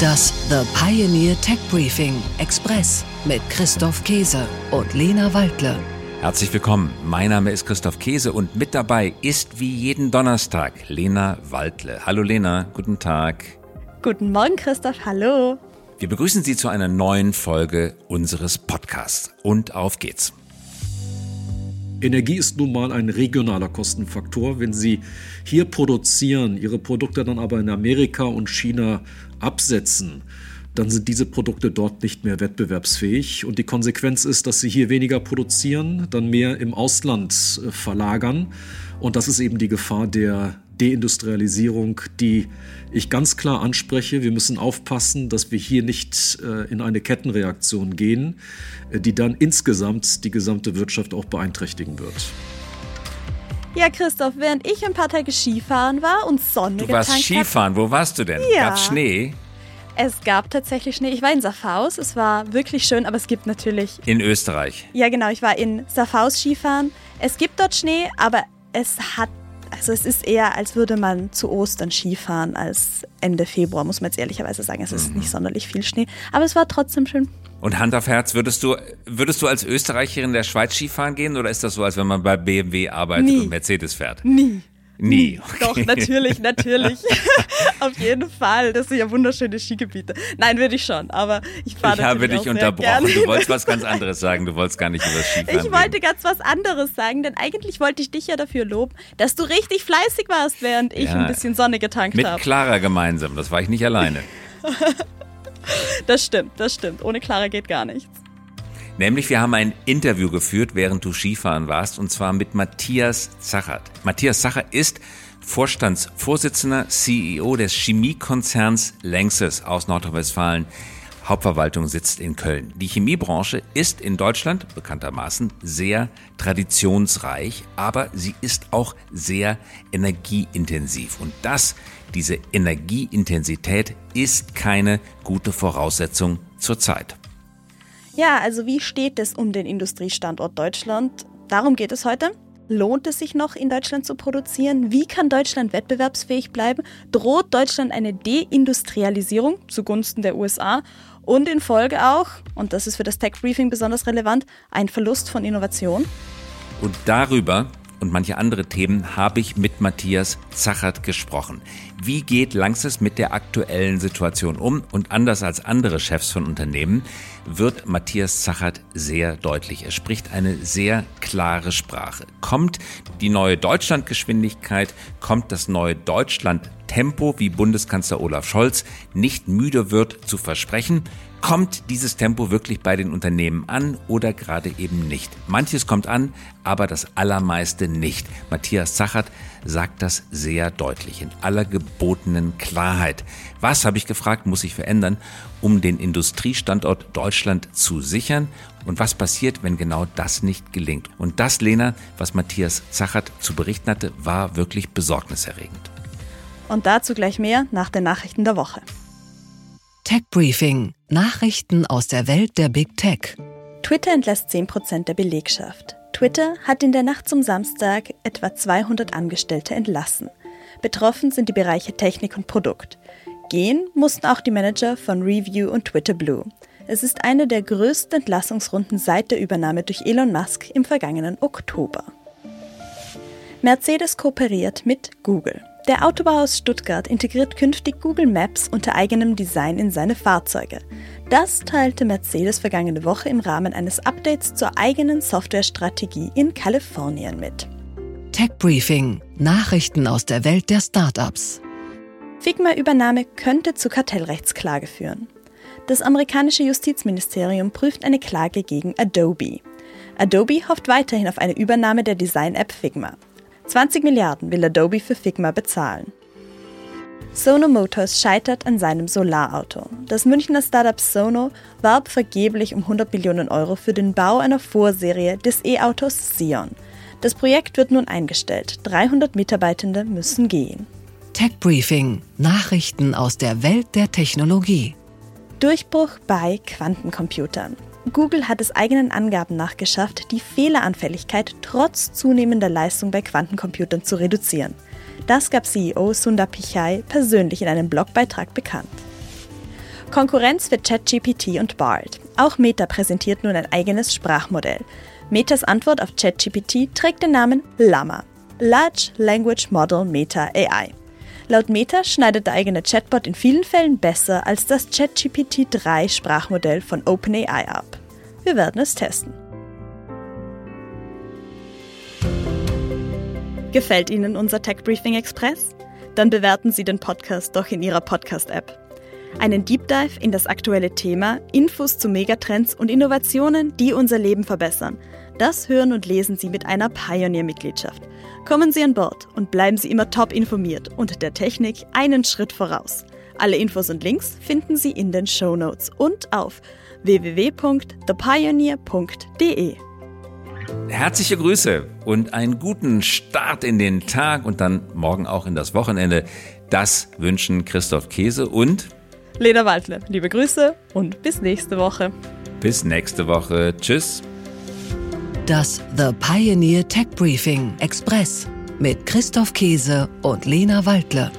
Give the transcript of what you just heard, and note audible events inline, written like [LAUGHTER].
Das The Pioneer Tech Briefing Express mit Christoph Käse und Lena Waldle. Herzlich willkommen. Mein Name ist Christoph Käse und mit dabei ist wie jeden Donnerstag Lena Waldle. Hallo Lena, guten Tag. Guten Morgen Christoph, hallo. Wir begrüßen Sie zu einer neuen Folge unseres Podcasts und auf geht's. Energie ist nun mal ein regionaler Kostenfaktor. Wenn Sie hier produzieren, Ihre Produkte dann aber in Amerika und China absetzen, dann sind diese Produkte dort nicht mehr wettbewerbsfähig. Und die Konsequenz ist, dass sie hier weniger produzieren, dann mehr im Ausland äh, verlagern. Und das ist eben die Gefahr der Deindustrialisierung, die ich ganz klar anspreche. Wir müssen aufpassen, dass wir hier nicht äh, in eine Kettenreaktion gehen, äh, die dann insgesamt die gesamte Wirtschaft auch beeinträchtigen wird. Ja, Christoph, während ich ein paar Tage Skifahren war und Sonne Du warst Skifahren, hab, wo warst du denn? Ja. Gab's Schnee? Es gab tatsächlich Schnee. Ich war in Safaus, es war wirklich schön, aber es gibt natürlich... In Österreich? Ja, genau, ich war in Safaus Skifahren. Es gibt dort Schnee, aber es hat also es ist eher, als würde man zu Ostern Skifahren als Ende Februar, muss man jetzt ehrlicherweise sagen. Es ist mhm. nicht sonderlich viel Schnee, aber es war trotzdem schön. Und Hand auf Herz, würdest du, würdest du als Österreicherin der Schweiz Skifahren gehen oder ist das so, als wenn man bei BMW arbeitet Nie. und Mercedes fährt? Nie. Nie. Okay. Doch, natürlich, natürlich. [LAUGHS] Auf jeden Fall. Das sind ja wunderschöne Skigebiete. Nein, würde ich schon, aber ich fahre Ich habe dich unterbrochen. Du wolltest was ganz anderes sagen. Du wolltest gar nicht über Skifahren Ich wollte reden. ganz was anderes sagen, denn eigentlich wollte ich dich ja dafür loben, dass du richtig fleißig warst, während ich Ja. ein bisschen Sonne getankt Mit habe. Clara gemeinsam. Das war ich nicht alleine. [LAUGHS] Das stimmt, das stimmt. Ohne Clara geht gar nichts. Nämlich, wir haben ein Interview geführt, während du Skifahren warst, und zwar mit Matthias Zachert. Matthias Zachert ist Vorstandsvorsitzender, CEO des Chemiekonzerns Lanxess aus Nordrhein-Westfalen. Hauptverwaltung sitzt in Köln. Die Chemiebranche ist in Deutschland bekanntermaßen sehr traditionsreich, aber sie ist auch sehr energieintensiv. Und das, diese Energieintensität, ist keine gute Voraussetzung zurzeit. Ja, also wie steht es um den Industriestandort Deutschland? Darum geht es heute. Lohnt es sich noch, in Deutschland zu produzieren? Wie kann Deutschland wettbewerbsfähig bleiben? Droht Deutschland eine Deindustrialisierung zugunsten der USA? Und in Folge auch, und das ist für das Tech Briefing besonders relevant, ein Verlust von Innovation? Und darüber und manche andere Themen habe ich mit Matthias Zachert gesprochen. Wie geht Langsys mit der aktuellen Situation um? Und anders als andere Chefs von Unternehmen wird Matthias Zachert sehr deutlich. Er spricht eine sehr klare Sprache. Kommt die neue Deutschlandgeschwindigkeit, kommt das neue Deutschland-Tempo, wie Bundeskanzler Olaf Scholz nicht müde wird zu versprechen, Kommt dieses Tempo wirklich bei den Unternehmen an oder gerade eben nicht? Manches kommt an, aber das Allermeiste nicht. Matthias Zachert sagt das sehr deutlich in aller gebotenen Klarheit. Was, habe ich gefragt, muss sich verändern, um den Industriestandort Deutschland zu sichern? Und was passiert, wenn genau das nicht gelingt? Und das, Lena, was Matthias Zachert zu berichten hatte, war wirklich besorgniserregend. Und dazu gleich mehr nach den Nachrichten der Woche. Tech Briefing. Nachrichten aus der Welt der Big Tech. Twitter entlässt 10% der Belegschaft. Twitter hat in der Nacht zum Samstag etwa 200 Angestellte entlassen. Betroffen sind die Bereiche Technik und Produkt. Gehen mussten auch die Manager von Review und Twitter Blue. Es ist eine der größten Entlassungsrunden seit der Übernahme durch Elon Musk im vergangenen Oktober. Mercedes kooperiert mit Google. Der Autobau aus Stuttgart integriert künftig Google Maps unter eigenem Design in seine Fahrzeuge. Das teilte Mercedes vergangene Woche im Rahmen eines Updates zur eigenen Softwarestrategie in Kalifornien mit. Tech Briefing. Nachrichten aus der Welt der Startups. Figma-Übernahme könnte zu Kartellrechtsklage führen. Das amerikanische Justizministerium prüft eine Klage gegen Adobe. Adobe hofft weiterhin auf eine Übernahme der Design-App Figma. 20 Milliarden will Adobe für Figma bezahlen. Sono Motors scheitert an seinem Solarauto. Das Münchner Startup Sono warb vergeblich um 100 Millionen Euro für den Bau einer Vorserie des E-Autos Sion. Das Projekt wird nun eingestellt. 300 Mitarbeitende müssen gehen. Tech Briefing. Nachrichten aus der Welt der Technologie. Durchbruch bei Quantencomputern. Google hat es eigenen Angaben nach geschafft, die Fehleranfälligkeit trotz zunehmender Leistung bei Quantencomputern zu reduzieren. Das gab CEO Sundar Pichai persönlich in einem Blogbeitrag bekannt. Konkurrenz für ChatGPT und BARD. Auch Meta präsentiert nun ein eigenes Sprachmodell. Metas Antwort auf ChatGPT trägt den Namen Llama. Large Language Model Meta AI. Laut Meta schneidet der eigene Chatbot in vielen Fällen besser als das ChatGPT 3 Sprachmodell von OpenAI ab. Wir werden es testen. Gefällt Ihnen unser Tech Briefing Express? Dann bewerten Sie den Podcast doch in Ihrer Podcast-App. Einen Deep Dive in das aktuelle Thema, Infos zu Megatrends und Innovationen, die unser Leben verbessern. Das hören und lesen Sie mit einer Pioneer-Mitgliedschaft. Kommen Sie an Bord und bleiben Sie immer top informiert und der Technik einen Schritt voraus. Alle Infos und Links finden Sie in den Show Notes und auf www.thepioneer.de. Herzliche Grüße und einen guten Start in den Tag und dann morgen auch in das Wochenende. Das wünschen Christoph Käse und Lena Waldle. Liebe Grüße und bis nächste Woche. Bis nächste Woche. Tschüss. Das The Pioneer Tech Briefing Express mit Christoph Käse und Lena Waldle.